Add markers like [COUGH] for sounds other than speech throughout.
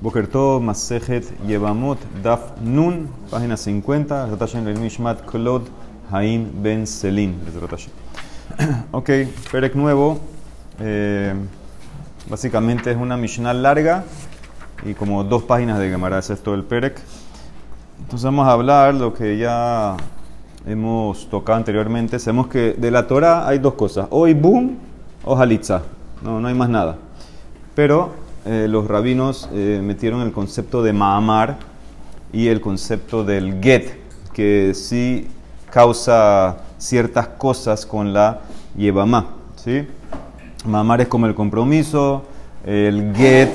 Bokerto Masejet Yevamot Daf Nun, página 50, Rotashen el Mishmat Claude Haim Ben Selin. [CLEARS THROAT] Ok, Perek nuevo. Eh, básicamente es una Mishnah larga y como dos páginas de Gemara, ese es todo el Perek. Entonces vamos a hablar lo que ya hemos tocado anteriormente. Sabemos que de la Torah hay dos cosas, o Ibum o Halitza. No, no hay más nada. Pero eh, los rabinos eh, metieron el concepto de Mahamar y el concepto del Get, que sí causa ciertas cosas con la Yevamá. ¿sí? Mahamar es como el compromiso, el Get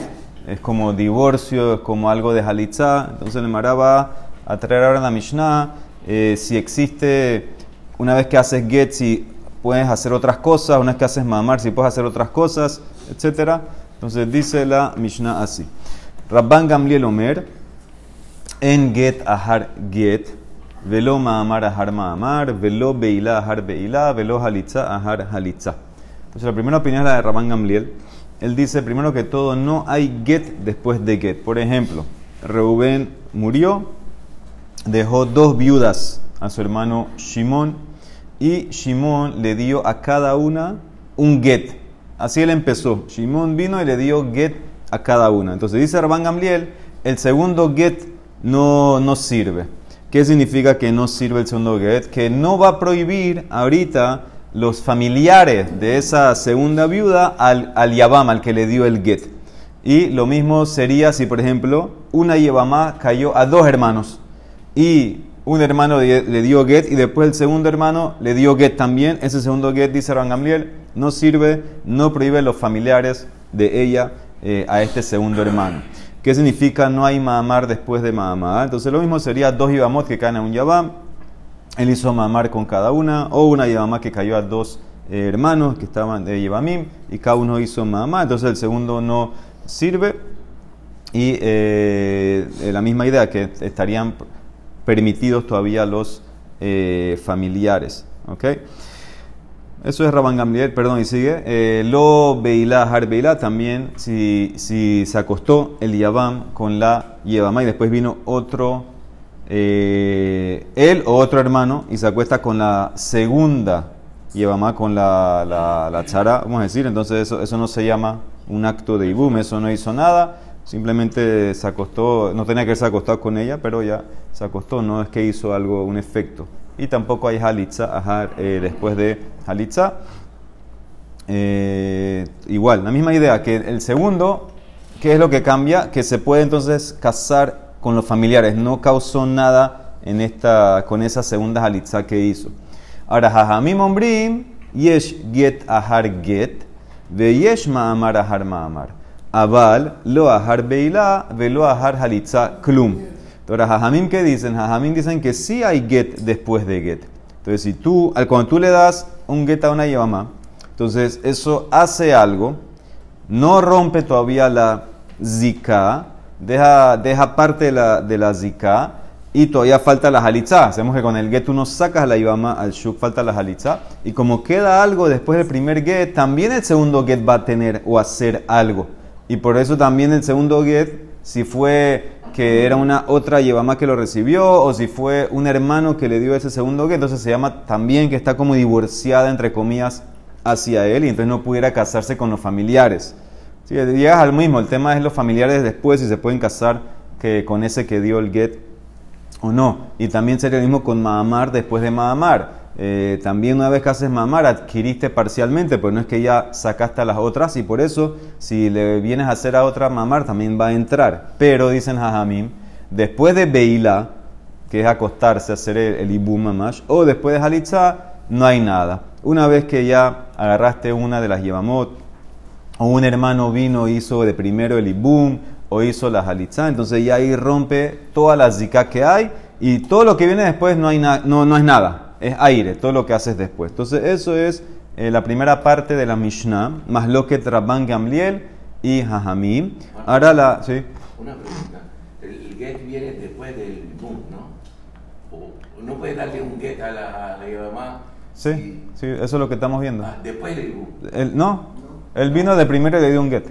es como divorcio, es como algo de Halitzá. Entonces el Mara va a traer ahora la Mishnah eh, si existe, una vez que haces Get, si puedes hacer otras cosas, una vez que haces Mahamar, si puedes hacer otras cosas, etcétera. Entonces dice la Mishnah así. Rabban Gamliel Omer, en get ahar get, velo ma'amar ahar ma'amar, velo beila ahar beila, velo halitza ahar halitza. Entonces la primera opinión es la de Rabban Gamliel. Él dice primero que todo no hay get después de get. Por ejemplo, Reuben murió, dejó dos viudas a su hermano Shimón y Shimón le dio a cada una un get. Así él empezó. Shimon vino y le dio get a cada una. Entonces dice Rabban Gamliel, el segundo get no, no sirve. ¿Qué significa que no sirve el segundo get? Que no va a prohibir ahorita los familiares de esa segunda viuda al, al Yabam, al que le dio el get. Y lo mismo sería si, por ejemplo, una Yabamá cayó a dos hermanos y un hermano le dio get y después el segundo hermano le dio get también. Ese segundo get, dice Rabban Gamliel, no sirve, no prohíbe los familiares de ella eh, a este segundo hermano. ¿Qué significa no hay mamar después de mamar? Entonces lo mismo sería dos ibamot que caen a un yabam. Él hizo mamar con cada una, o una yabamá que cayó a dos eh, hermanos que estaban de yabamim y cada uno hizo mamá. Entonces el segundo no sirve. Y eh, la misma idea, que estarían permitidos todavía los familiares. ¿okay? Eso es Rabban Gamliel, perdón, y sigue. Eh, lo Beilá, Har Beilá, también si, si se acostó el Yabam con la Yevamá y después vino otro, eh, él o otro hermano y se acuesta con la segunda Yevamá, con la, la, la chara, vamos a decir, entonces eso, eso no se llama un acto de Ibum, eso no hizo nada, simplemente se acostó, no tenía que haberse acostado con ella, pero ya se acostó, no es que hizo algo, un efecto y tampoco hay halitza eh, después de halitza. Eh, igual, la misma idea, que el segundo, ¿qué es lo que cambia? Que se puede entonces casar con los familiares, no causó nada en esta, con esa segunda halitza que hizo. Ahora, jajamim yesh get ahar get, ve yesh ma'amar ahar ma'amar. Aval, lo ahar beila, ve lo ahar halitza klum. Ahora, Jajamim, ¿qué dicen? Jajamim dicen que sí hay get después de get. Entonces, si tú, cuando tú le das un get a una yama, entonces eso hace algo, no rompe todavía la zika, deja, deja parte de la, de la zika y todavía falta la halitza. Hacemos que con el get uno sacas la yama al shuk, falta la halitza. Y como queda algo después del primer get, también el segundo get va a tener o hacer algo. Y por eso también el segundo get, si fue que era una otra Yevamá que lo recibió, o si fue un hermano que le dio ese segundo que, entonces se llama también que está como divorciada, entre comillas, hacia él, y entonces no pudiera casarse con los familiares. Sí, llegas al mismo, el tema es los familiares después, si se pueden casar que con ese que dio el get o no. Y también sería lo mismo con Mahamar después de Mahamar. Eh, también una vez que haces mamar, adquiriste parcialmente, pero no es que ya sacaste a las otras y por eso si le vienes a hacer a otra mamar también va a entrar. Pero dicen Jajamim, después de Beila, que es acostarse, hacer el, el Mamash, o después de Halitza, no hay nada. Una vez que ya agarraste una de las Yevamot, o un hermano vino hizo de primero el Ibum, o hizo la Halitza, entonces ya ahí rompe toda la zika que hay y todo lo que viene después no, hay no es nada es aire, todo lo que haces después. Entonces, eso es eh, la primera parte de la Mishnah, más lo que Trabán Gamliel y Jajamim. Ahora la. ¿sí? Una pregunta. El get viene después del boom, ¿no? O no puedes darle un get a la, a la. Sí, sí, eso es lo que estamos viendo. Ah, después del boom. El, no, él vino de primero y le dio un get.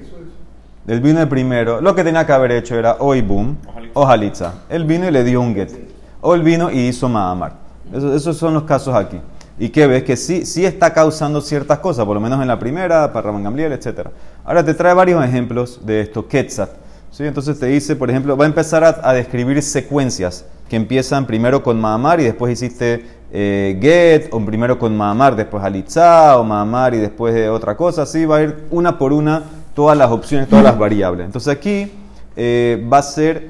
Él vino el primero. Lo que tenía que haber hecho era o Ibum o Halitza. Él vino y le dio un get. O él vino y hizo Mahamar. Eso- esos son los casos aquí. Y que ves que sí, sí está causando ciertas cosas, por lo menos en la primera, para Raman Gamliel, etc. Ahora te trae varios ejemplos de esto. Quetzat. ¿sí? Entonces te dice, por ejemplo, va a empezar a, describir secuencias que empiezan primero con Mahamar y después hiciste eh, Get, o primero con Mahamar, después Halitza, o Mahamar y después de otra cosa. Así va a ir una por una todas las opciones, todas las variables. Entonces aquí eh, va a ser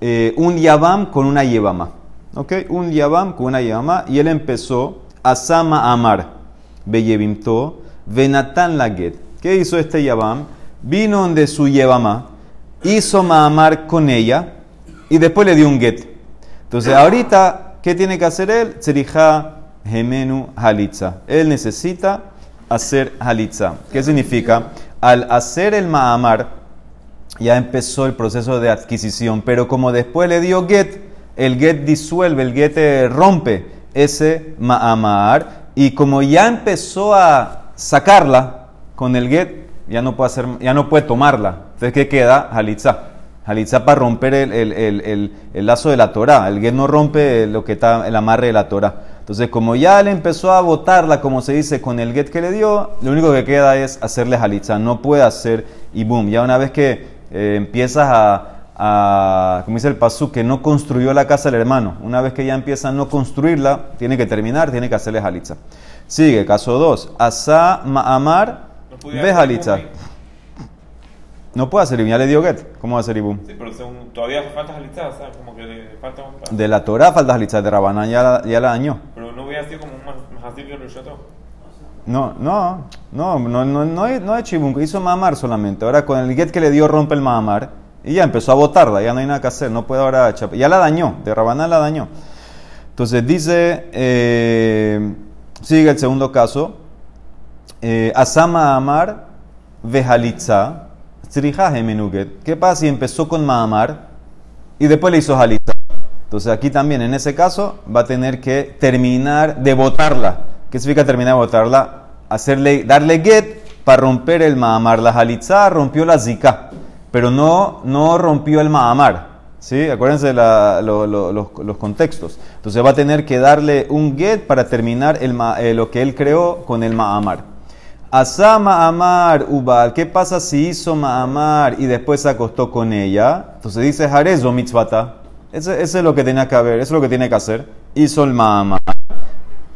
eh, un Yabam con una Yebama. ¿Ok? Un Yabam con una Yebama. Y él empezó Asama Amar, Beyebimto, Venatan Laget. ¿Qué hizo este Yabam? Vino donde su Yebama, hizo Mahamar con ella y después le dio un get. Entonces, ahorita, ¿qué tiene que hacer él? Tzerija Gemenu Halitza. Él necesita hacer Halitza. ¿Qué significa? Al hacer el Mahamar, ya empezó el proceso de adquisición, pero como después le dio get, el get disuelve, el get eh, rompe ese Mahamar, y como ya empezó a sacarla con el get, ya no puede, hacer, ya no tomarla. Entonces, ¿qué queda? Halitza. Halitza para romper el lazo de la Torah. El get no rompe lo que está el amarre de la Torah. Entonces, como ya le empezó a botarla, como se dice, con el get que le dio, lo único que queda es hacerle halitza. No puede hacer y boom. Ya una vez que eh, empiezas a, a, como dice el pasú, que no construyó la casa del hermano. Una vez que ya empieza a no construirla, tiene que terminar, tiene que hacerle halitza. Sigue, caso 2. Asa ma'amar No ve ibum No puede hacer ibum, ya le dio get. ¿Cómo va a hacer ibum? Sí, pero según, todavía falta Halitza, o sea, como que le falta un. De la Torah falta halitza, de Rabanán ya, la- ya la dañó. Pero no hubiera sido como un Mahasir que lo. No, no, no, no, no, no, no es chibun, hizo mamar solamente. Ahora con el get que le dio rompe el mamar y ya empezó a botarla, ya no hay nada que hacer, no puede ahora Ya la dañó, de Rabanán la dañó. Entonces dice, eh, sigue el segundo caso, eh, Asama Amar Vejalitza, Menuget. ¿Qué pasa si empezó con Mahamar y después le hizo Halitza? Entonces aquí también, en ese caso, va a tener que terminar de botarla. ¿Qué significa terminar de botarla? Hacerle, darle get para romper el Mahamar. La Halitza rompió la Zika, pero no, no rompió el Mahamar. ¿Sí? Acuérdense de la- lo- lo- los, los contextos. Entonces va a tener que darle un get para terminar el, eh, lo que él creó con el Mahamar. Asa Mahamar Ubal, ¿qué pasa si hizo Mahamar y después se acostó con ella? Entonces dice Jarezo mitzvata. Ese es lo que tenía que haber, eso es lo que tiene que hacer. Hizo el Mahamar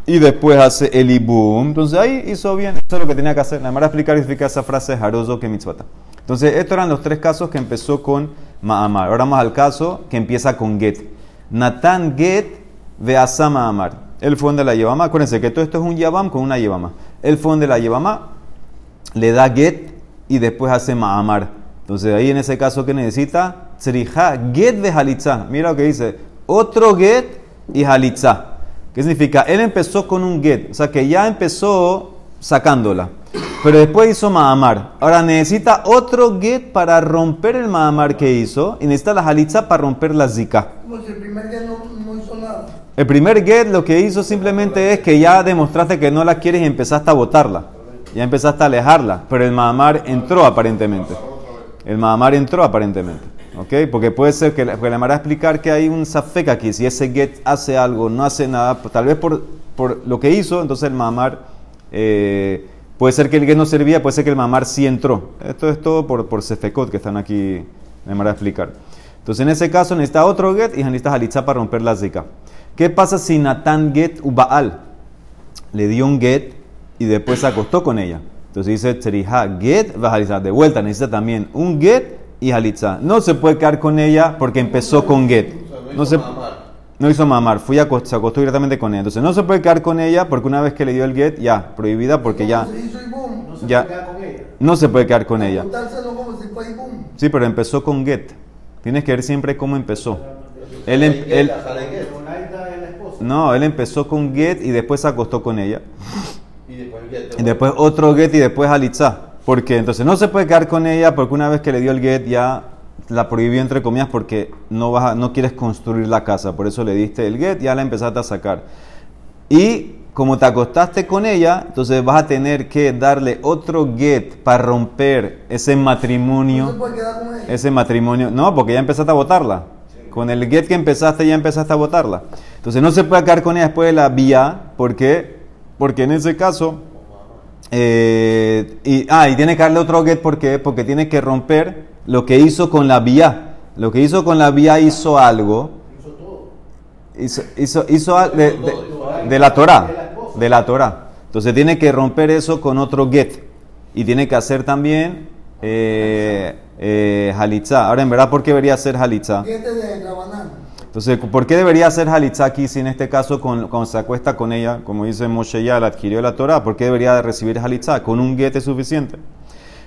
y después hace el Ibum. Entonces ahí hizo bien, eso es lo que tenía que hacer. La manera de explicar explicar esa frase Jarozo que mitzvata. Entonces estos eran los tres casos que empezó con Mahamar. Ahora vamos al caso que empieza con Get. Natán Get ve Asa Mahamar. Él fue donde la Yevama. Acuérdense que todo esto es un Yabam con una Yevama. Él fue donde la Yevama, le da Get y después hace Mahamar. Entonces ahí en ese caso que necesita, Tzrija Get de Halitza. Mira lo que dice, otro Get y Halitza. ¿Qué significa? Él empezó con un Get, o sea que ya empezó sacándola. Pero después hizo Mahamar. Ahora necesita otro Get para romper el Mahamar que hizo y necesita la Halitza para romper la Zika. El primer día no, no hizo nada. El primer get lo que hizo simplemente es que ya demostraste que no la quieres y empezaste a botarla. Ya empezaste a alejarla. Pero el Mahamar entró aparentemente. El Mahamar entró aparentemente. ¿Ok? Porque puede ser que porque la Mara explicar que hay un safek aquí. Si ese get hace algo, no hace nada, tal vez por, por lo que hizo, entonces el Mahamar. Eh, puede ser que el get no servía, puede ser que el Mahamar sí entró. Esto es todo por, por sefekot que están aquí. La Mara va a explicar. Entonces en ese caso necesita otro get y necesita halitza para romper la zika. ¿Qué pasa si Natán get ubaal? Le dio un get y después se acostó con ella. Entonces dice Tzeriha get va halitza. De vuelta necesita también un get y halitza. No se puede quedar con ella porque empezó con get. No se, no hizo mamar, fui a, se acostó directamente con ella. Entonces no se puede quedar con ella porque una vez que le dio el get, ya, prohibida porque ya, Se ya, no se puede quedar con ella. No como si fue y boom. Sí, pero empezó con get. Tienes que ver siempre cómo empezó. Él, em- él- no, él empezó con get y después se acostó con ella. Y después otro get y después halitza. Porque entonces no se puede quedar con ella porque una vez que le dio el get ya la prohibió entre comillas porque no, vas a- no quieres construir la casa. Por eso le diste el get y ya la empezaste a sacar. Y como te acostaste con ella, entonces vas a tener que darle otro get para romper ese No matrimonio. puede quedar con ella. Ese matrimonio. No, porque ya empezaste a votarla. Con el get que empezaste, ya empezaste a votarla. Entonces no se puede quedar con ella después de la vía. ¿Por qué? Porque en ese caso. eh, y, ah, y tiene que darle otro get. ¿Por qué? Porque tiene que romper lo que hizo con la vía. Lo que hizo con la vía hizo algo. Hizo, hizo, hizo al- de, de- de la Torah. De la Torah. Entonces tiene que romper eso con otro get. Y tiene que hacer también eh, eh. Ahora, en verdad, ¿por qué debería hacer Rabanán. Entonces, ¿por qué debería hacer halitzá aquí si en este caso con- cuando se acuesta con ella, como dice Moshe ya, la adquirió la Torah? ¿Por qué debería de recibir halitzá? Con un get es suficiente.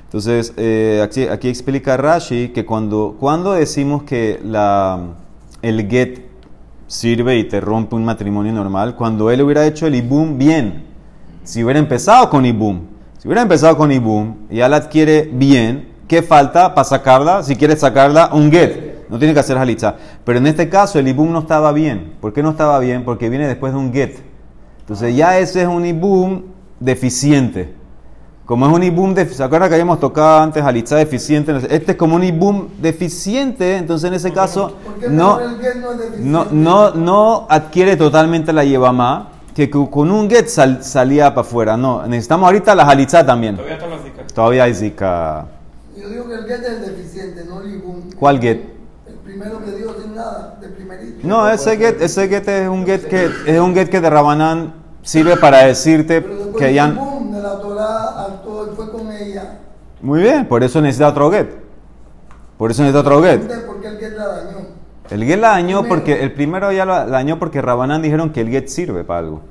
Entonces, eh, aquí, explica Rashi que cuando, cuando decimos que la, el get sirve y te rompe un matrimonio normal, cuando él hubiera hecho el ibum bien, si hubiera empezado con ibum, si hubiera empezado con ibum y la adquiere bien, ¿qué falta para sacarla? Si quieres sacarla, un get. No tiene que hacer halitza. Pero en este caso el ibum no estaba bien. ¿Por qué no estaba bien? Porque viene después de un get. Entonces ya ese es un ibum deficiente. Como es un ibum, de, ¿se acuerdan que habíamos tocado antes halitza deficiente? Este es como un ibum deficiente, entonces en ese caso ¿Por qué no, no deficiente? no, no, adquiere totalmente la yevamá, que con un get sal- salía para afuera. No, necesitamos ahorita la halitzá también. Todavía las hay zika. Yo digo que el get es el deficiente, no el ibum. ¿Cuál get? El primero que dio sin nada, de primerito. No, ese get, ese get es un get que es un get que de Rabanán sirve para decirte que ya. Muy bien, por eso necesita otro get. Por eso necesita otro get. ¿Por qué el get la dañó? El get la dañó Primero. porque el primero ya la dañó porque Rabanán dijeron que el get sirve para algo.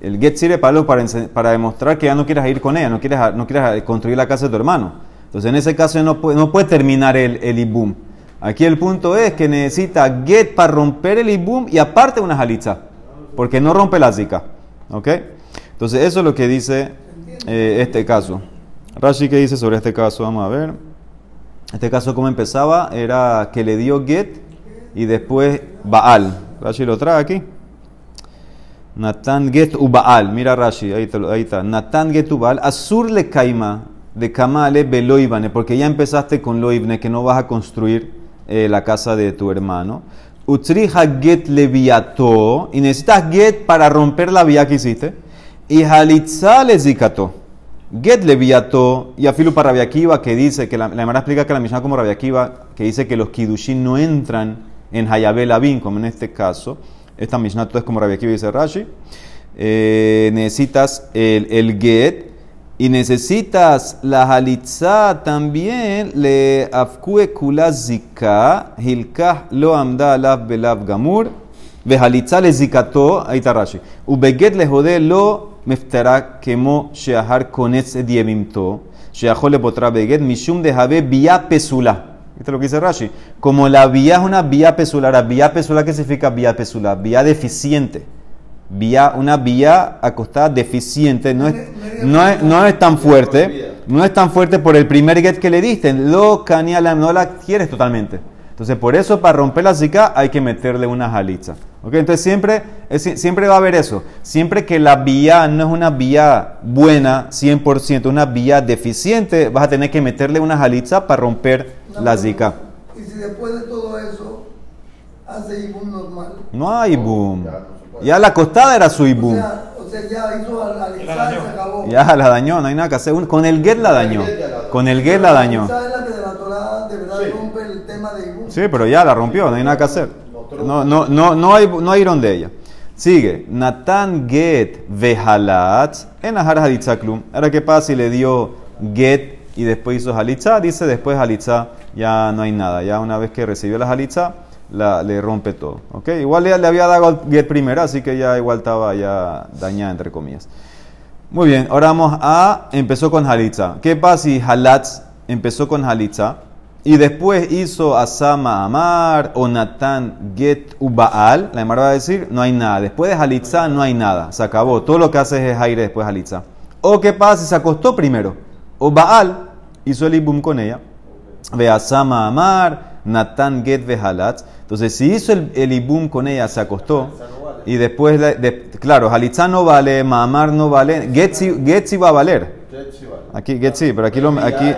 El get sirve para algo para, para demostrar que ya no quieres ir con ella, no quieres, no quieres construir la casa de tu hermano. Entonces en ese caso no puede, no puede terminar el, el ibum. Aquí el punto es que necesita get para romper el ibum y aparte una jalitza. Porque no rompe la zika. ¿Ok? Entonces eso es lo que dice eh, este caso. Rashi, ¿qué dice sobre este caso? Vamos a ver. Este caso, ¿cómo empezaba? Era que le dio Get y después Baal. Rashi lo trae aquí. Natan Get u Baal. Mira Rashi, ahí, está. Natan Get u Baal. Azur le caima de Kamale Beloibane. Porque ya empezaste con Loibne, que no vas a construir eh, la casa de tu hermano. Utriha Get Leviato. Y necesitas Get para romper la vía que hiciste. Y Halitza le zikato. Get Leviato y Afilu para Rabiakiva, que dice, que la, la explica que la Mishnah como Rabiakiva, que dice que los Kidushin no entran en Hayabel Abin, como en este caso. Esta Mishnah es como Rabiakiva dice Rashi. Eh, necesitas el, el, Get y necesitas la Halitza también, le Afkue Kulazika, Hilkah lo amda alav belav gamur, ve le zikato, ahí está Rashi. Ubeget le jode lo Meftara quemó Sheahar Konetz Dievimto, Sheahole Potra Beged, Mishum de Jabe Bia Pesula. Esto es lo que dice Rashi. Como la vía es una vía pesular, vía pesular, ¿qué significa vía pesular? Vía deficiente. Vía, una vía acostada deficiente, no es, no es, no es tan fuerte, no es tan fuerte por el primer get que le diste, lo caniala, no la quieres totalmente. Entonces, por eso, para romper la zika, hay que meterle una jaliza. ¿Ok? Entonces, siempre, es- siempre va a haber eso. Siempre que la vía no es una vía buena, 100%, una vía deficiente, vas a tener que meterle una jalitza para romper la zika. Y si después de todo eso hace ibum normal. No hay boom. Ya la costada era su O boom. sea, o sea, ya hizo La Alexa y dañó. se acabó. Ya la dañó, no hay nada que hacer. Con el get la dañó. Con el get la dañó. Esa es la que de la Torah de verdad rompe el tema de ibum. Sí, pero ya la rompió, no hay nada que hacer. No, no, no, no hay, no hay ella. Sigue. Natan get vehalat en ahar halitza klum. Ahora, ¿qué pasa si le dio get y después hizo halitza? Dice después halitza ya no hay nada. Ya una vez que recibió la halitza, la, le rompe todo. ¿Ok? Igual le, le había dado get primero, así que ya igual estaba ya dañada, entre comillas. Muy bien, ahora vamos a. Empezó con Halitza. ¿Qué pasa si Halatz empezó con Halitza y después hizo Asama Amar o Natán Get Ubaal? La Gemara va a decir: no hay nada. Después de Halitza no hay nada. Se acabó. Todo lo que hace es aire después de Halitza. ¿O qué pasa si se acostó primero? O Baal hizo el ibum con ella. Ve Asama Amar, Natán Get Vehalatz. Entonces, si hizo el, el ibum con ella, se acostó. Y después, de, de- claro, halitza no vale, mamar no vale, get sí, get sí va a valer. Aquí, get sí, pero aquí lo, aquí,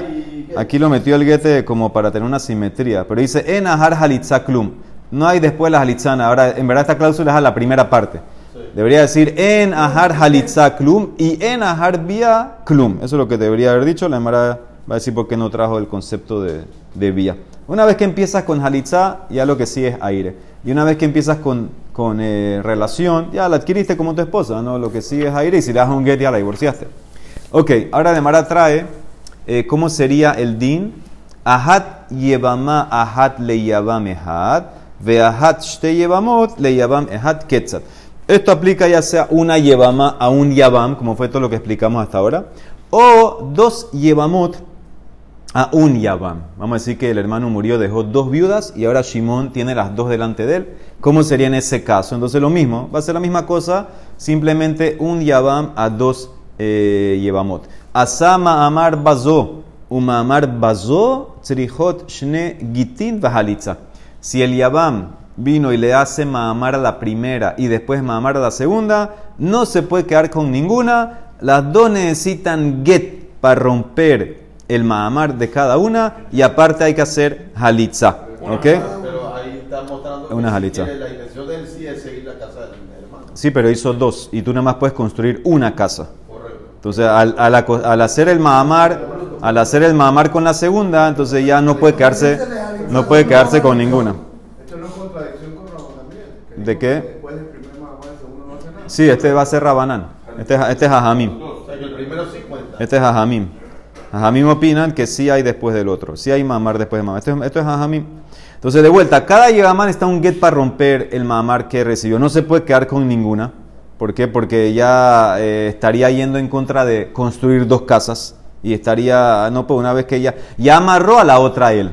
aquí lo metió el get como para tener una simetría. Pero dice, en ahar halitza klum. No hay después la halitzana. Ahora, en verdad, esta cláusula es a la primera parte. Debería decir en ahar halitza klum y en ahar vía klum. Eso es lo que debería haber dicho. La Emara va a decir por qué no trajo el concepto de, de vía. Una vez que empiezas con halitza, ya lo que sí es aire. Y una vez que empiezas con, con eh, relación, ya la adquiriste como tu esposa, ¿no? Lo que sí es aire y si le das un get ya la divorciaste. Ok, ahora de Mara trae eh, cómo sería el din. Ahat yevama ahat le yavam ehad, ve ahat shte yevamot le yavam ehad ketzat. Esto aplica ya sea una yevama a un yavam, como fue todo lo que explicamos hasta ahora, o dos yevamot a un Yabam. Vamos a decir que el hermano murió, dejó dos viudas y ahora Shimón tiene las dos delante de él. ¿Cómo sería en ese caso? Entonces lo mismo, va a ser la misma cosa, simplemente un Yabam a dos eh. Asama amar bazo, uma amar bazo, tzrihot shne gitin vahalitza. Si el Yabam vino y le hace maamar a la primera y después maamar a la segunda, no se puede quedar con ninguna. Las dos necesitan get para romper el maamar de cada una y aparte hay que hacer halitza. ¿Ok? Pero ahí está mostrando que Una quiere, la intención de él sí es seguir la casa del hermano. Sí, pero hizo dos y tú nada más puedes construir una casa. Entonces, al, hacer el maamar, al hacer el maamar con la segunda, entonces ya no puede quedarse, no puede quedarse con ninguna. Esto no es contradicción con ¿De qué? Sí, este va a ser Rabanán. Este, es- este es Ajamim. Este es Ajamim. Ajamim opinan que sí hay después del otro. Sí hay mamar después de mamar. Esto, es- Ajamim. Entonces, de vuelta, cada Yegamán está un get para romper el mamar que recibió. No se puede quedar con ninguna. ¿Por qué? Porque ya eh, estaría yendo en contra de construir dos casas. Y estaría, no, pues una vez que ella ya amarró a la otra él.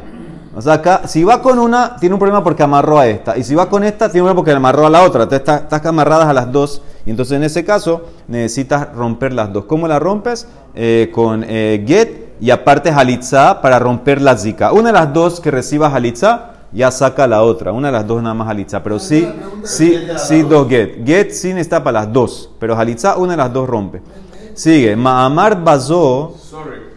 O sea, acá, si va con una, tiene un problema porque amarró a esta. Y si va con esta, tiene un problema porque amarró a la otra. Entonces, está- estás amarradas a las dos. Y entonces, en ese caso, necesitas romper las dos. ¿Cómo las rompes? Eh, con eh, get y aparte halitza para romper la zika. Una de las dos que reciba halitza, ya saca la otra. Una de las dos nada más halitza. Pero sí, sí, sí, dos get. Get sí necesita para las dos. Pero halitza, una de las dos rompe. Sigue. Ma'amar bazó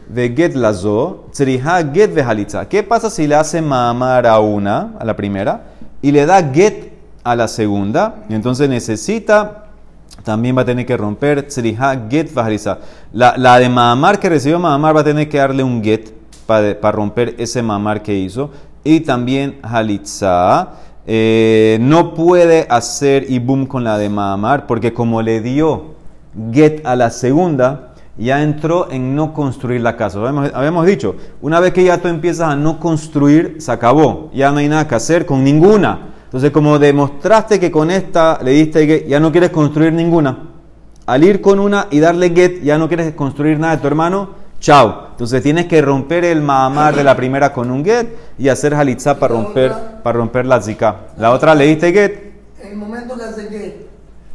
de get lazo, tzriha get de halitza. ¿Qué pasa si le hace mamar a una, a la primera, y le da get a la segunda? Y entonces necesita, también va a tener que romper tzriha get de halitza. La, la de mamar que recibió mamar va a tener que darle un get para romper ese mamar que hizo. Y también halitza. eh, no puede hacer ibum con la de mamar porque como le dio get a la segunda, ya entró en no construir la casa. Habíamos, habíamos dicho, una vez que ya tú empiezas a no construir, se acabó. Ya no hay nada que hacer con ninguna. Entonces, como demostraste que con esta le diste get, ya no quieres construir ninguna. Al ir con una y darle get, ya no quieres construir nada de tu hermano, chao. Entonces tienes que romper el mahamar de la primera con un get y hacer halitza para romper, para romper la zika. La otra le diste get, En el momento que hace que,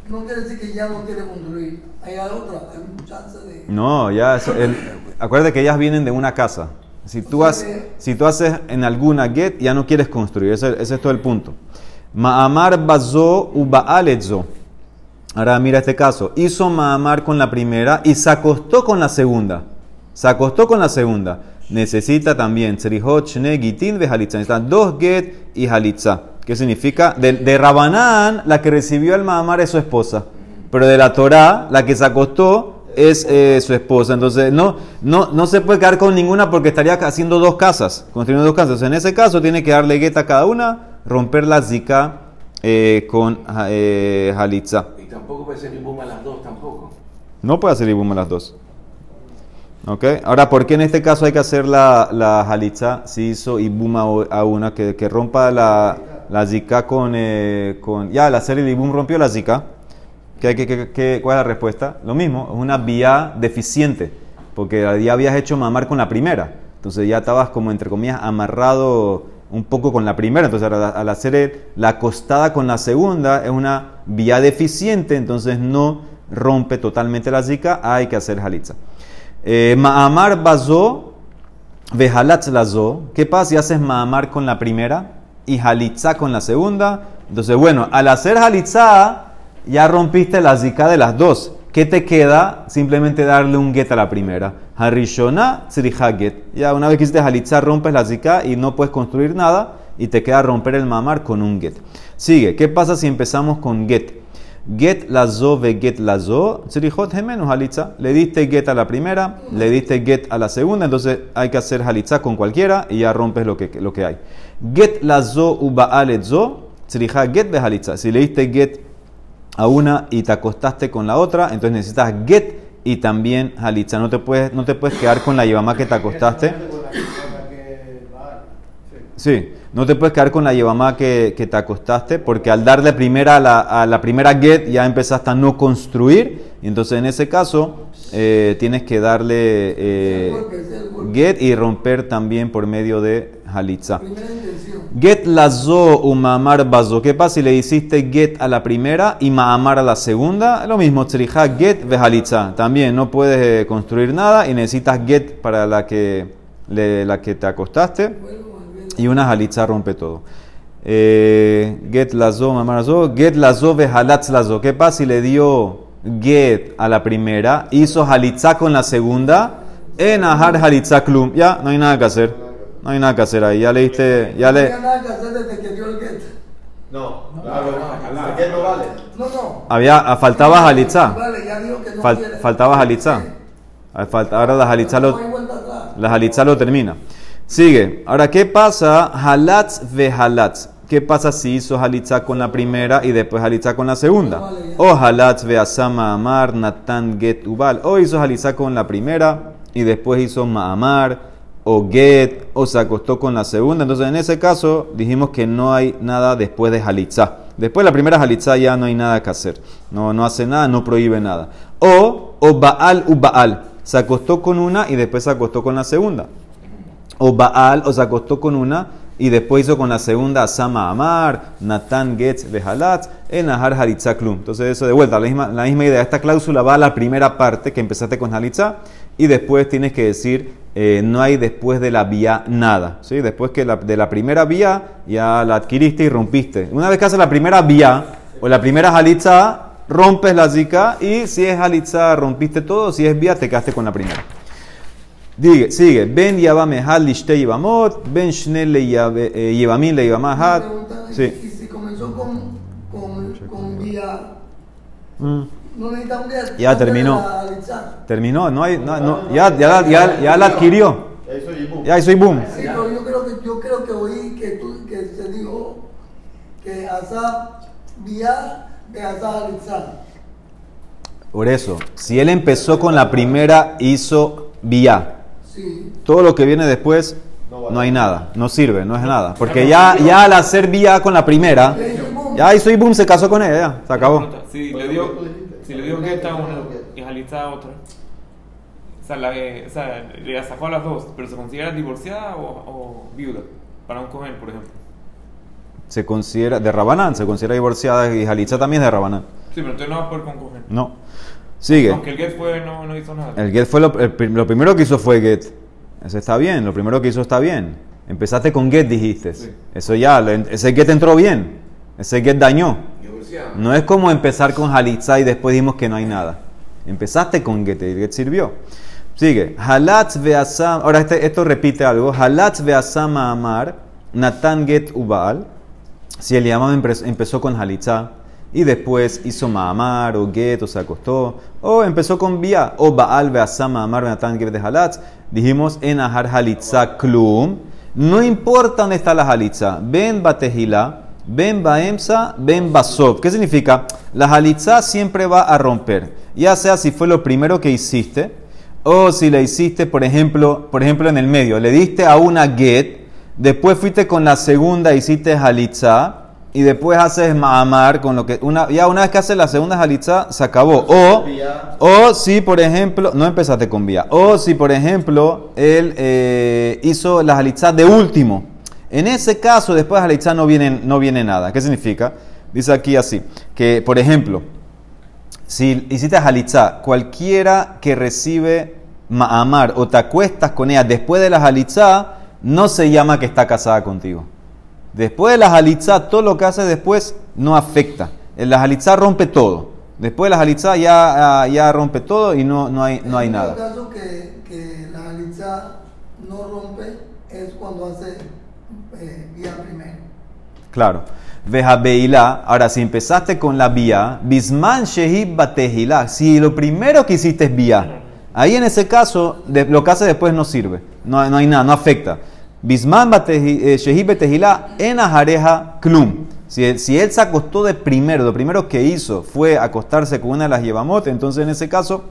no quiere decir que ya no quiere construir. Hay otra, hay un chance de. No, ya, el- acuérdate que ellas vienen de una casa. Si tú, has- si tú haces en alguna get, ya no quieres construir. Ese, ese es todo el punto. Ma'amar bazó u ba'aletzo. Ahora mira este caso. Hizo Ma'amar con la primera y se acostó con la segunda. Se acostó con la segunda. Necesita también tzrihot shne gitin halitza. Necesitan dos get y halitza. ¿Qué significa? De, de Rabanán, la que recibió el Ma'amar es su esposa. Pero de la Torá, la que se acostó es eh, su esposa. Entonces, no, no, no se puede quedar con ninguna porque estaría haciendo dos casas, construyendo dos casas. En ese caso, tiene que darle gueta a cada una, romper la zika eh, con eh, halitza. Y tampoco puede ser ninguna a las dos tampoco. No puede hacer ibum a las dos. ¿Ok? Ahora, ¿por qué en este caso hay que hacer la, la halitza si hizo ibum a, una que, rompa la, la zika con, eh. Ya, al hacer el ibum rompió la zika. ¿Qué, qué, qué- cuál es la respuesta? Lo mismo, es una vía deficiente, porque ya habías hecho mamar con la primera. Entonces ya estabas como, entre comillas, amarrado un poco con la primera. Entonces al, hacer la acostada con la segunda es una vía deficiente, entonces no rompe totalmente la zika, hay que hacer halitza. Eh, Ma'amar bazó, vehalatz lazo. ¿Qué pasa si haces ma'amar con la primera y halitza con la segunda? Entonces, bueno, al hacer halitza, ya rompiste la zika de las dos. ¿Qué te queda? Simplemente darle un get a la primera. Harishona get. Ya una vez que hiciste halitza, rompes la zika y no puedes construir nada y te queda romper el mamar con un get. Sigue. ¿Qué pasa si empezamos con get? Get lazo ve get lazo, tzrihot gemenu halitza. Le diste get a la primera, le diste get a la segunda, entonces hay que hacer halitza con cualquiera y ya rompes lo que, lo que hay. Get lazo ubaal etzo, tzriha get ve halitza. Si le diste get a una y te acostaste con la otra, entonces necesitas get y también halitza. No te puedes, no te puedes quedar con la yevamá que te acostaste. Sí, no te puedes quedar con la yevamá que, que te acostaste, porque al darle primera a la, a la primera get ya empezaste a no construir, y entonces en ese caso eh, tienes que darle eh, get y romper también por medio de halitza. Get lazo u ma'amar bazo. ¿Qué pasa si le hiciste get a la primera y ma'amar a la segunda? Lo mismo, tzrija get vejalitza. También no puedes eh, construir nada y necesitas get para la que, le- la que te acostaste. Y una halitza rompe todo. Eh, get lazo, ma'amar lazo. Get lazo vejalatz lazo. ¿Qué pasa si le dio get a la primera? Hizo halitza con la segunda. En ahar halitza klum. Ya, no hay nada que hacer. No hay nada que hacer ahí. Ya le diste. Ya No le. tenía nada que hacer desde que dio el get. No, claro, ¿por qué no vale? No, no. Había, ah, faltaba halitza. Vale, ya dijo que no Fal- faltaba halitza. Ah, Ahora la halitza No lo, hay la halitza lo termina. Sigue. Ahora, ¿qué pasa? Halatz ve halatz. ¿Qué pasa si hizo halitza con la primera y después halitza con la segunda? O halatz ve asama amar natan get ubal. O hizo halitza con la primera y después hizo ma'amar o get o se acostó con la segunda. Entonces, en ese caso, dijimos que no hay nada después de halitza. Después de la primera halitza ya no hay nada que hacer. No, no hace nada, no prohíbe nada. O, o baal u baal. Se acostó con una y después se acostó con la segunda o Baal, o se acostó con una y después hizo con la segunda Sama Amar, Natan Getz Behalatz, Enahar Halitza Klum. Entonces, eso de vuelta, la misma, la misma idea. Esta cláusula va a la primera parte que empezaste con Halitza y después tienes que decir eh, no hay después de la vía nada. ¿sí? Después que de la primera vía ya la adquiriste y rompiste. Una vez que haces la primera vía o la primera Halitza, rompes la zika y si es Halitza, rompiste todo. Si es vía, te quedaste con la primera. Digue, sigue. Ben yavame had lishte yivamot, ben shne le yave- eh, yivamin le yivamah Una had. pregunta, y- Sí. Y si comenzó con, con, con vía, Mm. no necesita un get. Ya terminó. Terminó, no hay, no, no, ya, ya, la- ya, ya la adquirió. Eso y boom. Ya hizo y boom. Sí, pero yo creo que yo creo que oí que tú que se dijo que Asaf vía de Asaf Alexa. Por eso, si él empezó con la primera, hizo vía. Sí. Todo lo que viene después, no hay nada, no sirve, no es nada. Porque ya, ya al hacer vía con la primera, ya hizo y boom, se casó con ella, ya, se acabó. Si le dio, si le dio a una y Jalitza a otra, o sea, la, eh, o sea, le sacó a las dos, pero se considera divorciada o, o viuda para un cogen, por ejemplo. Se considera, de Rabanán, se considera divorciada y Jalitza también es de Rabanán. Sí, pero entonces no va a poder con. No. Sigue. Aunque el get fue, no, no hizo nada. El get fue lo, el lo primero que hizo fue get. Eso está bien, lo primero que hizo está bien. Empezaste con get, dijiste. Sí. Eso ya, ese get entró bien. Ese get dañó. No es como empezar con halitza y después dijimos que no hay nada. Empezaste con get y el get sirvió. Sigue. Halatz veasam. Ahora este- esto repite algo. Halatz veasam amar. Natan get ubal. Si el llamado empe- empezó con halitza y después hizo ma'amar o get o se acostó, o empezó con vía, o baal veasam ma'amar natan get de halatz, dijimos en ahar halitza klum. No importa dónde está la halitza. Ven batejila, ven baemsa, ven basov. ¿Qué significa? La halitza siempre va a romper. Ya sea si fue lo primero que hiciste, o si le hiciste, por ejemplo, por ejemplo, en el medio, le diste a una get, después fuiste con la segunda, hiciste halitza, y después haces ma'amar con lo que una ya una vez que haces la segunda halitza se acabó. O o si por ejemplo no empezaste con vía. O si por ejemplo él eh, hizo la halitza de último. En ese caso después de halitza no viene no viene nada. ¿Qué significa? Dice aquí así que por ejemplo si hiciste halitza, cualquiera que recibe ma'amar o te acuestas con ella después de la halitza, no se llama que está casada contigo. Después de la halitza, todo lo que hace después no afecta. La halitzá rompe todo. Después la halitzá ya, ah, ya rompe todo y no, no hay, no hay El nada. caso que, que la halitzá no rompe es cuando hace eh, vía primero. Claro. Veja beilá. Ahora, si empezaste con la vía, bisman shehib batejilá. Si lo primero que hiciste es vía, ahí en ese caso, de- lo que hace después no sirve. No, no hay nada, no afecta. Bisman eh, shehib batejilá en ajareja klum. Si, él se acostó de primero, lo primero que hizo fue acostarse con una de las llevamot, entonces en ese caso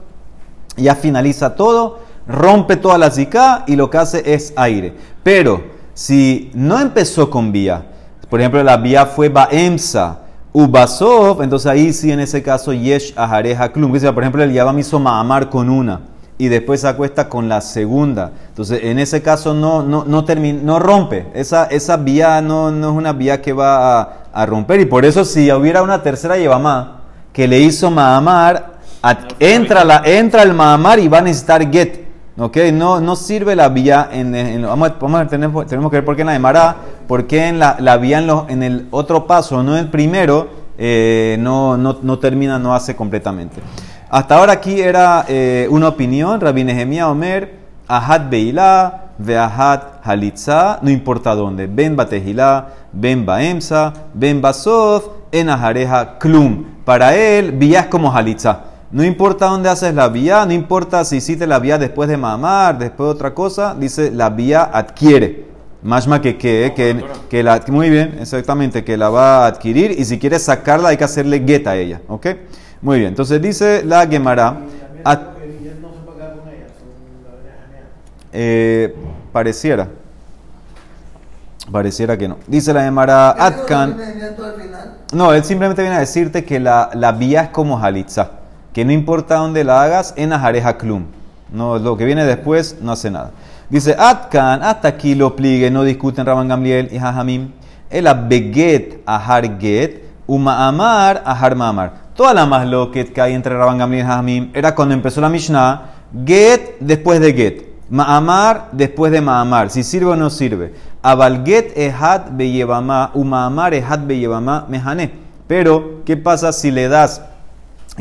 ya finaliza todo, rompe toda la zika y lo que hace es aire. Pero si no empezó con vía, por ejemplo, la vía fue baemsa, ubasov, entonces ahí sí en ese caso yesh ajareja klum. Por ejemplo, el yavam hizo maamar con una y después se acuesta con la segunda. Entonces, en ese caso no, no, no, termi- no rompe. Esa, esa vía no, no es una vía que va a, a romper. Y por eso si hubiera una tercera yevamá que le hizo maamar, at- entra, la, entra el maamar y va a necesitar get. ¿Ok? No, no sirve la vía en, en- vamos, a- vamos a tener, tenemos que ver por qué en la de Mará, por qué en la, la vía en, los- en el otro paso, no el primero, eh, no, no, no termina, no hace completamente. Hasta ahora aquí era eh, una opinión, Rabbi Nehemia Omer, Ahat Beilá, Veahat Halitza, no importa dónde, Ben Batejilá, Ben Baemsa, Ben Basoz, en Ajareja Klum. Para él, vía es como Halitza. No importa dónde haces la vía, no importa si hiciste la vía después de mamar, después de otra cosa, dice la vía adquiere. Mashma que, que, que, que la, muy bien, exactamente, que la va a adquirir y si quieres sacarla hay que hacerle get a ella, ¿ok? Muy bien, entonces dice la Gemara, eh, pareciera, pareciera que no. Dice la Gemara, ¿Qué dijo Atkan, no, él simplemente viene a decirte que la, la vía es como halitza, que no importa dónde la hagas, en ajareja klum. No, lo que viene después no hace nada. Dice, Atkan, hasta aquí lo pligue, no discuten Rabban Gamliel y Jajamim. El beget ahar get, uma amar ahar mamar. Toda la más loquet que hay entre Rabban Gamliel y Jajamim era cuando empezó la Mishnah, get después de get. Ma'amar después de Ma'amar, si sirve o no sirve. Abalget ehad beyevamá, uma'amar ehad beyevamá mejane. Pero, ¿qué pasa si le das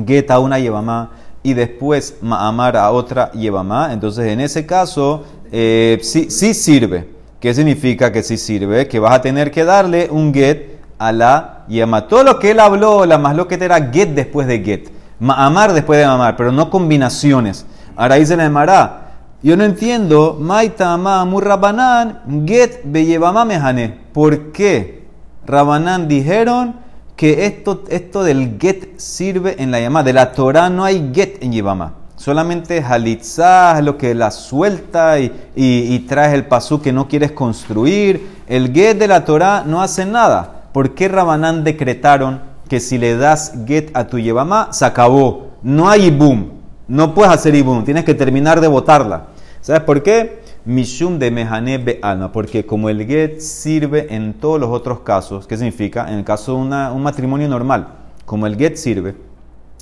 get a una yevamá y después Ma'amar a otra yevamá? Entonces, en ese caso, eh, sí, sí sirve. ¿Qué significa que sí sirve? Que vas a tener que darle un get a la yevamá. Todo lo que él habló, la más lo que era get después de get. Ma'amar después de Ma'amar, pero no combinaciones. Ahora dice la Emara, yo no entiendo, Maita Ma'amur Rabanán, Get Beyevamá Mejane. ¿Por qué Rabanán dijeron que esto, esto del Get sirve en la llamada? De la Torah no hay Get en Yevamá. Solamente Halitzah es lo que la suelta y, y, y traes el pasú que no quieres construir. El Get de la Torah no hace nada. ¿Por qué Rabanán decretaron que si le das Get a tu Yevamá, se acabó? No hay Ibum. No puedes hacer ibum, tienes que terminar de botarla. ¿Sabes por qué? Mishum de mehane be alma, porque como el get sirve en todos los otros casos, ¿qué significa? En el caso de un matrimonio normal, como el get sirve,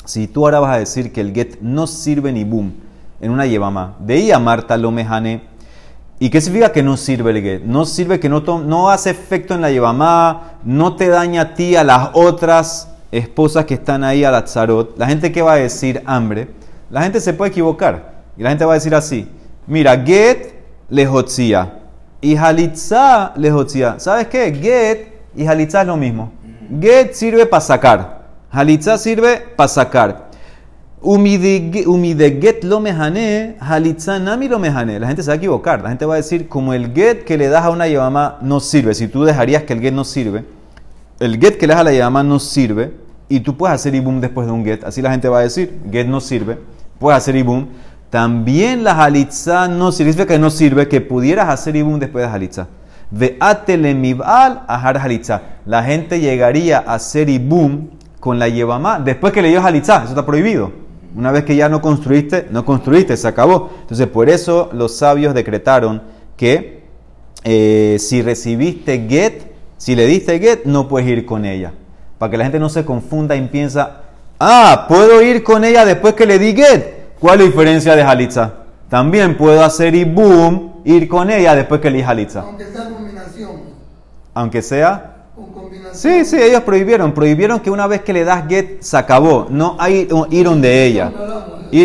si tú ahora vas a decir que el get no sirve ni boom en una yevama, veía Marta lo mehane, ¿y qué significa que no sirve el get? No sirve que no, no hace efecto en la yevamá, no te daña a ti, a las otras esposas que están ahí a la tzarot. La gente que va a decir hambre, la gente se puede equivocar. Y la gente va a decir así, mira, get lejotzia y halitza lejotzia. ¿Sabes qué? Get y halitza es lo mismo. Get sirve para sacar. Halitza sirve para sacar. Umide umide get lo mejane, halitza nami lo mejane. La gente se va a equivocar. La gente va a decir, como el get que le das a una yamama no sirve. Si tú dejarías que el get no sirve, el get que le das a la yamama no sirve. Y tú puedes hacer ibum después de un get. Así la gente va a decir, get no sirve. Puedes hacer ibum. También la halitza no sirve. Significa que no sirve que pudieras hacer ibum después de halitza. Ve'atele mibal ahar halitza. La gente llegaría a hacer ibum con la yevamá después que le dio halitza. Eso está prohibido. Una vez que ya no construiste, no construiste, se acabó. Entonces, por eso los sabios decretaron que eh, si recibiste get, si le diste get, no puedes ir con ella. Para que la gente no se confunda y piensa, ah, puedo ir con ella después que le di get. ¿Cuál es la diferencia de halitza? También puedo hacer ibum, ir con ella después que le di halitza. Aunque sea combinación. Aunque sea. Sí, sí, ellos prohibieron. Prohibieron que una vez que le das get, se acabó. No hay iron de ella.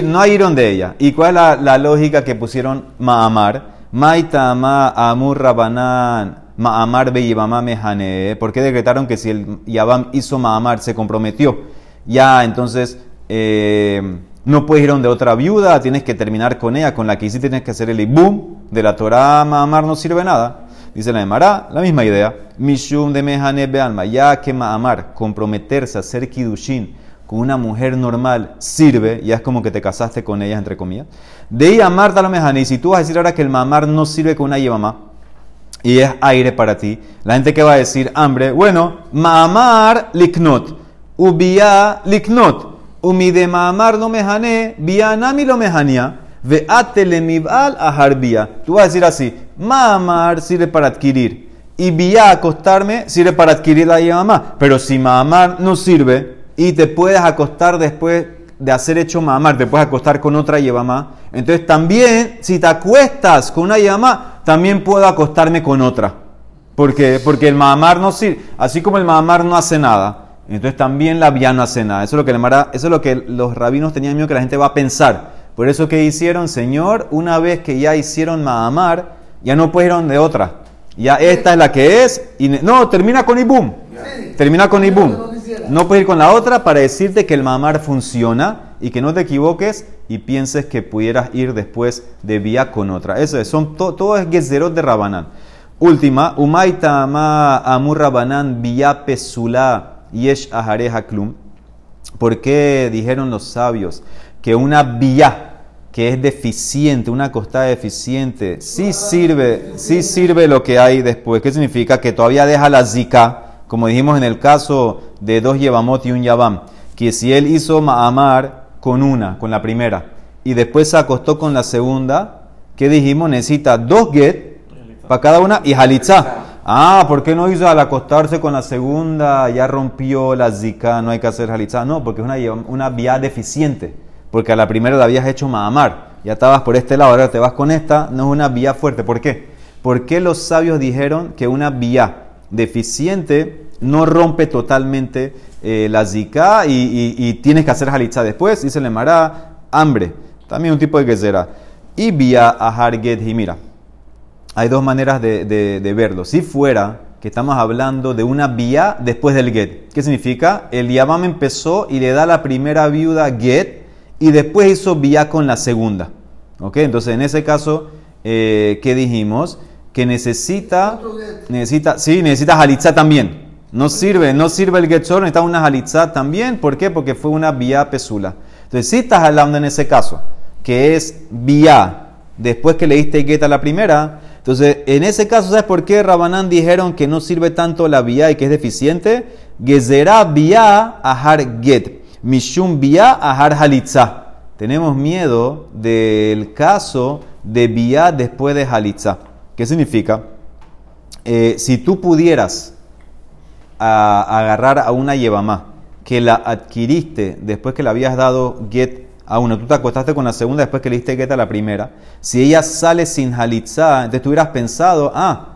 No hay iron de ella. ¿Y cuál es la, la lógica que pusieron Ma'amar? Maita ma amur rabanan Ma'amar be yibamá mejane. ¿Por qué decretaron que si el Yabam hizo Ma'amar, se comprometió? Ya, entonces, eh, no puedes ir donde otra viuda, tienes que terminar con ella, con la que hiciste tienes que hacer el ibum. De la Torah Ma'amar no sirve nada. Dice la Emara, la misma idea. Mishum de mejane be alma. Ya que Ma'amar, comprometerse a hacer kidushin con una mujer normal sirve, ya es como que te casaste con ella, entre comillas. De amar la mejane. Y si tú vas a decir ahora que el mamar no sirve con una yemamá y es aire para ti, la gente que va a decir hambre, bueno, mamar liknot, ubia liknot, umide mamar no mejane, bianami lo mejania, veate le mibal aharbia. Tú vas a decir así, mamar sirve para adquirir. Y vía acostarme sirve para adquirir la yemamá. Pero si mamar no sirve, y te puedes acostar después de hacer hecho mamar, te puedes acostar con otra yevamá. Entonces también, si te acuestas con una yevamá, también puedo acostarme con otra. ¿Por qué? Porque el mamar no sirve, así como el mamar no hace nada, entonces también la vía no hace nada. Eso es lo que, le mara- eso es lo que los rabinos tenían miedo que la gente va a pensar. Por eso que hicieron, Señor, una vez que ya hicieron mamar, ya no puedes ir donde otra. Ya esta es la que es. Y no, termina con ibum. Termina con ibum. no puedes ir con la otra para decirte que el mamar funciona y que no te equivoques y pienses que pudieras ir después de vía con otra. Eso es, son to- todo es gezerot de Rabanán. Última, Umaita ma amur Rabanán vía pesula yesh ahareja klum. ¿Por qué dijeron los sabios que una vía que es deficiente, una costada deficiente, sí sirve, sí sirve lo que hay después? ¿Qué significa? Que todavía deja la zika, como dijimos en el caso de dos yevamot y un yavam, que si él hizo ma'amar con una, con la primera, y después se acostó con la segunda, ¿qué dijimos? Necesita dos get para cada una y halitza. Ah, ¿por qué no hizo al acostarse con la segunda? Ya rompió la zika, no hay que hacer halitza. No, porque es una, una vía deficiente. Porque a la primera la habías hecho maamar. Ya estabas por este lado, ahora te vas con esta. No es una vía fuerte. ¿Por qué? Porque los sabios dijeron que una vía deficiente no rompe totalmente eh, la zika y, y- y tienes que hacer halitza después. Dice le mará hambre. También un tipo de que será. Y vía ahar get y mira. Hay dos maneras de, de- de verlo. Si fuera que estamos hablando de una vía después del get, ¿qué significa? El Yabam empezó y le da a la primera viuda get y después hizo vía con la segunda. ¿Ok? Entonces, en ese caso, eh, ¿qué dijimos? Que necesita, necesita, sí, necesita halitza también. No sirve, no sirve el get solo, necesita una halitza también. ¿Por qué? Porque fue una vía pesula. Entonces, si estás hablando en ese caso, que es vía después que le diste get a la primera, entonces, en ese caso, ¿sabes por qué Rabanán dijeron que no sirve tanto la vía y que es deficiente? Gezerá vía ahar get, mishum vía ahar halitza. Tenemos miedo del caso de vía después de halitza. ¿Qué significa? Eh, si tú pudieras agarrar a una yevamá que la adquiriste después que le habías dado get a una, tú te acostaste con la segunda después que le diste get a la primera, si ella sale sin halitzá, entonces tú hubieras pensado, ah,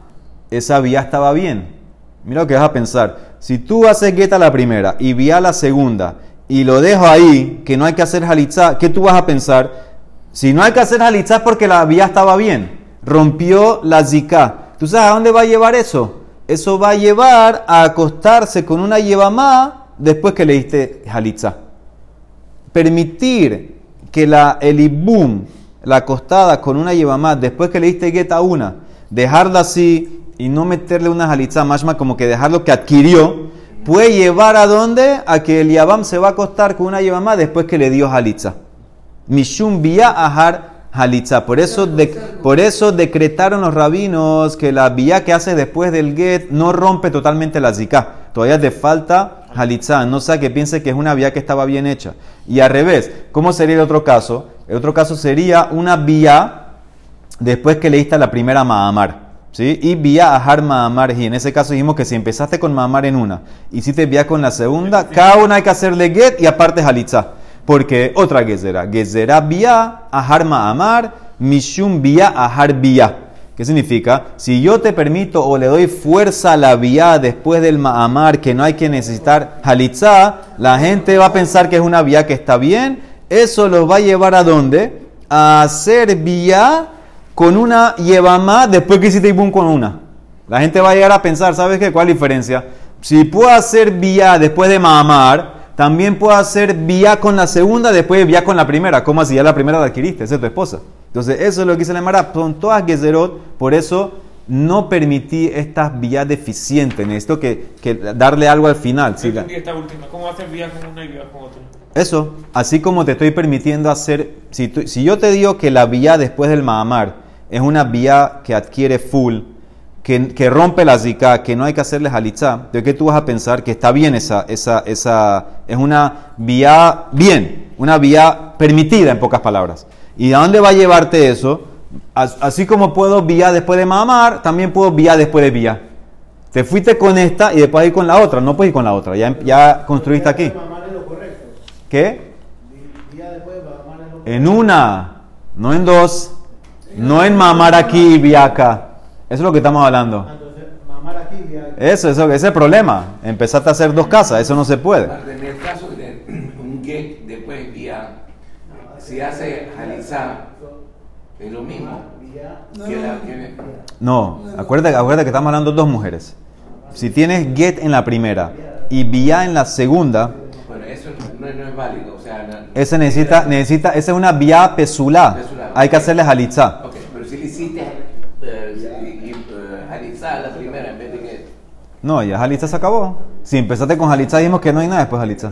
esa vía estaba bien. Mira lo que vas a pensar. Si tú haces get a la primera y vía a la segunda y lo dejo ahí, que no hay que hacer halitzá, ¿qué tú vas a pensar? Si no hay que hacer halitzá porque la vía estaba bien, rompió la zika. ¿Tú sabes a dónde va a llevar eso? Eso va a llevar a acostarse con una yevamá después que le diste halitzá. Permitir que la, el ibum, la acostada con una yevamá después que le diste get a una, dejarla así y no meterle una halitzá, más como que dejarlo que adquirió, puede llevar a dónde? A que el yabam se va a acostar con una yevamá después que le dio halitza. Mishum vía ahar halitza. Por eso, de- por eso decretaron los rabinos que la vía que hace después del get no rompe totalmente la zika. Todavía te falta halitza. No sea que piense que es una vía que estaba bien hecha. Y al revés, ¿cómo sería el otro caso? El otro caso sería una vía después que leíste la primera Mahamar. ¿Sí? Y vía Ahar Mahamar. Y en ese caso dijimos que si empezaste con Mahamar en una, hiciste vía con la segunda, cada una hay que hacerle get y aparte halitza. Porque otra gezerá. Gezerá vía Ahar Mahamar, Mishum vía Ahar vía. ¿Qué significa? Si yo te permito o le doy fuerza a la vía después del ma'amar, que no hay que necesitar halitzá, la gente va a pensar que es una vía que está bien. Eso los va a llevar a dónde? A hacer vía con una yevamá después que hiciste ibum con una. La gente va a llegar a pensar, ¿sabes qué? ¿Cuál es la diferencia? Si puedo hacer vía después de ma'amar, también puedo hacer vía con la segunda, después vía con la primera. ¿Cómo así? Ya la primera la adquiriste, esa es tu esposa. Entonces, eso es lo que dice la Mara. Son todas gezerot, por eso no permití estas vías deficientes. Necesito que, que darle algo al final. Sí, esta última. ¿Cómo hacer vía con una y vía con otra? Eso, así como te estoy permitiendo hacer, si, tú- si yo te digo que la vía después del Mahamar es una vía que adquiere full, que, que rompe la zika, que no hay que hacerle halitzá, ¿de qué tú vas a pensar que está bien esa, esa, esa, es una vía bien, una vía permitida en pocas palabras? ¿Y a dónde va a llevarte eso? As- Así como puedo vía después de Mahamar, también puedo vía después de vía. Te fuiste con esta y después ir con la otra, no puedes ir con la otra, ya, ya construiste aquí. Mamar. ¿Qué? Mamar En una, no en dos, no en mamar aquí y vía acá. Eso es lo que estamos hablando. Entonces, mamar aquí, día Eso, eso, ese es el problema. Empezaste a hacer dos casas, eso no se puede. En el caso de [CLEARS THROAT] un get después vía, si hace halizá, es lo mismo. Que la, que- No, acuérdate, acuérdate que estamos hablando de dos mujeres. Si tienes get en la primera y vía en la segunda, bueno, eso no, no es válido. O sea, no- ese necesita, necesita, esa es una vía pesulá. Pesulá. Hay que hacerle halitzá. Si le hiciste eh, eh, halizá la primera en vez de get. No, ya halitzá se acabó. Si empezaste con halitzá, dijimos que no hay nada después de halitzá.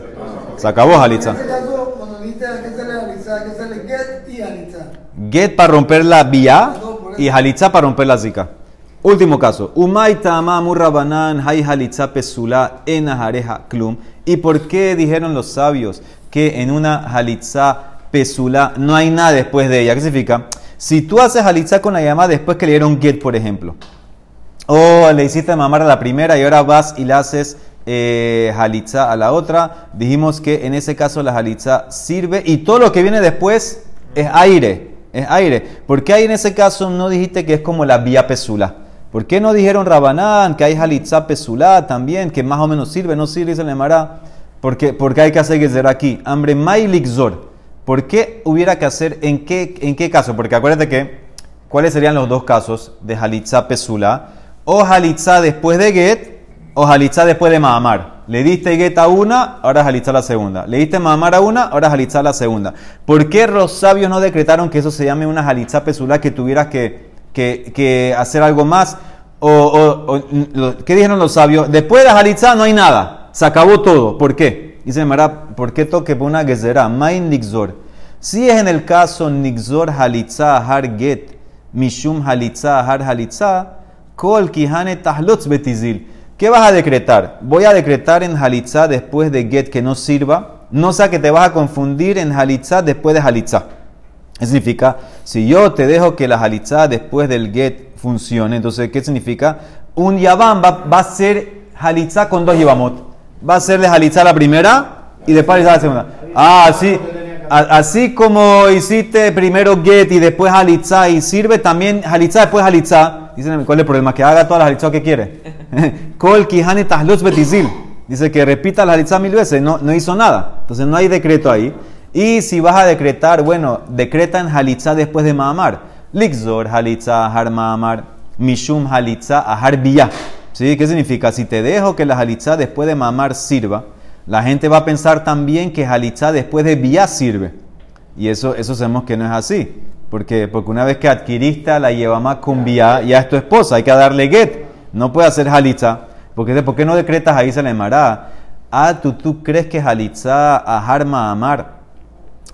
Se acabó En halitzá. ese caso, cuando dijiste que analizar, hay que hacerle get y analizar. Get para romper la vía y halitza para romper la zika. Último caso. Umaita amamu rabanan hay halitza pesula en ajareja klum. ¿Y por qué dijeron los sabios que en una halitza pesula no hay nada después de ella? ¿Qué significa? Si tú haces halitza con la llama después que le dieron get, por ejemplo, o le hiciste mamar a la primera y ahora vas y le haces eh, a la otra. Dijimos que en ese caso la halitza sirve y todo lo que viene después es aire. Es aire. ¿Por qué ahí en ese caso no dijiste que es como la vía pesula? ¿Por qué no dijeron Rabanán que hay halitza pesula también, que más o menos sirve? No sirve, se le llamará. Porque, porque hay que hacer que aquí. Hambre mailixor. ¿Por qué hubiera que hacer? ¿En qué, ¿En qué caso? Porque acuérdate que, ¿cuáles serían los dos casos de halitza pesula? O halitza después de get, o halitza después de mahamar. Le diste get a una, ahora halitza la segunda. Le diste mahamar a una, ahora halitza la segunda. ¿Por qué los sabios no decretaron que eso se llame una halitza pesula, que tuvieras que, que, hacer algo más? O, o- o- ¿Qué dijeron los sabios? Después de la halitza no hay nada. Se acabó todo. ¿Por qué? Dice Mara, ¿por qué toque una gezerá? Main nixor. Si es en el caso nixor halitza har get, mishum halitza har halitza, kol kihane tahlotz betizil. ¿Qué vas a decretar? Voy a decretar en halitza después de get que no sirva. No sea que te vas a confundir en halitza después de halitza. Eso significa, si yo te dejo que la halitza después del get funcione, entonces, ¿qué significa? Un yavam va, va a ser halitza con dos yavamot. Va a serle halitza la primera y halitza la segunda. Ah, así, así como hiciste primero get y después halitza y sirve también halitza después halitza. Dicen, ¿cuál es el problema? Que haga todas las halitza que quiere. [LAUGHS] Kol kihane tahlutz betizil. Dice que repita la halitza mil veces, no, no hizo nada. Entonces no hay decreto ahí. Y si vas a decretar, bueno, decreta en halitza después de Mahamar. Lixor halitza ahar Mahamar. Mishum halitza ahar biyah. ¿Sí? ¿Qué significa? Si te dejo que la halitza después de Mahamar sirva, la gente va a pensar también que halitza después de biyah sirve. Y eso, eso sabemos que no es así. Porque, porque una vez que adquiriste la Yevamá con biyah, ya es tu esposa, hay que darle get. No puede hacer halitza. Porque, ¿Por qué no decretas ahí se le mará? Ah, tú, tú crees que halitza ahar Mahamar.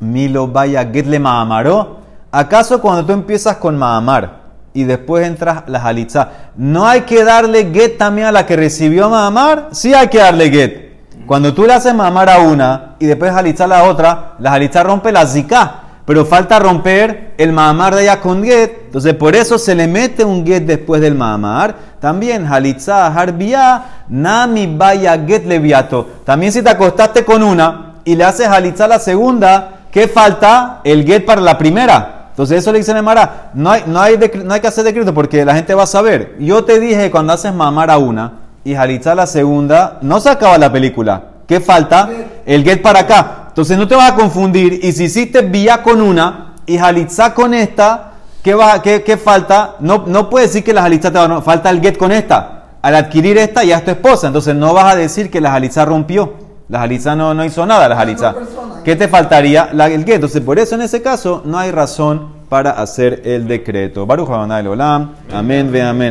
Milo vaya get le Mahamaró. ¿Acaso cuando tú empiezas con Mahamar y después entras la halitza, no hay que darle get también a la que recibió Mahamar? Sí hay que darle get. Cuando tú le haces Mahamar a una y después halitza a la otra, la halitza rompe la zika. Pero falta romper el Mahamar de ella con get. Entonces por eso se le mete un get después del Mahamar. También halitza harbia, nami vaya get leviato. También si te acostaste con una y le haces halitza a la segunda, ¿qué falta? El get para la primera. Entonces eso le dice a Mara, no hay, no, hay no hay que hacer decreto porque la gente va a saber. Yo te dije cuando haces mamar a una y jalitza a la segunda, no se acaba la película. ¿Qué falta? El get para acá. Entonces no te vas a confundir y si hiciste vía con una y jalitza con esta, ¿qué, va, qué, qué falta? No, no puedes decir que la jalitza te va no, falta el get con esta. Al adquirir esta ya es tu esposa, entonces no vas a decir que la jalitza rompió. La jalitza no, no hizo nada, la jalitza. ¿Qué te faltaría? La, el get. Entonces, por eso en ese caso no hay razón para hacer el decreto. Baruch Olam. Amén, ve amén.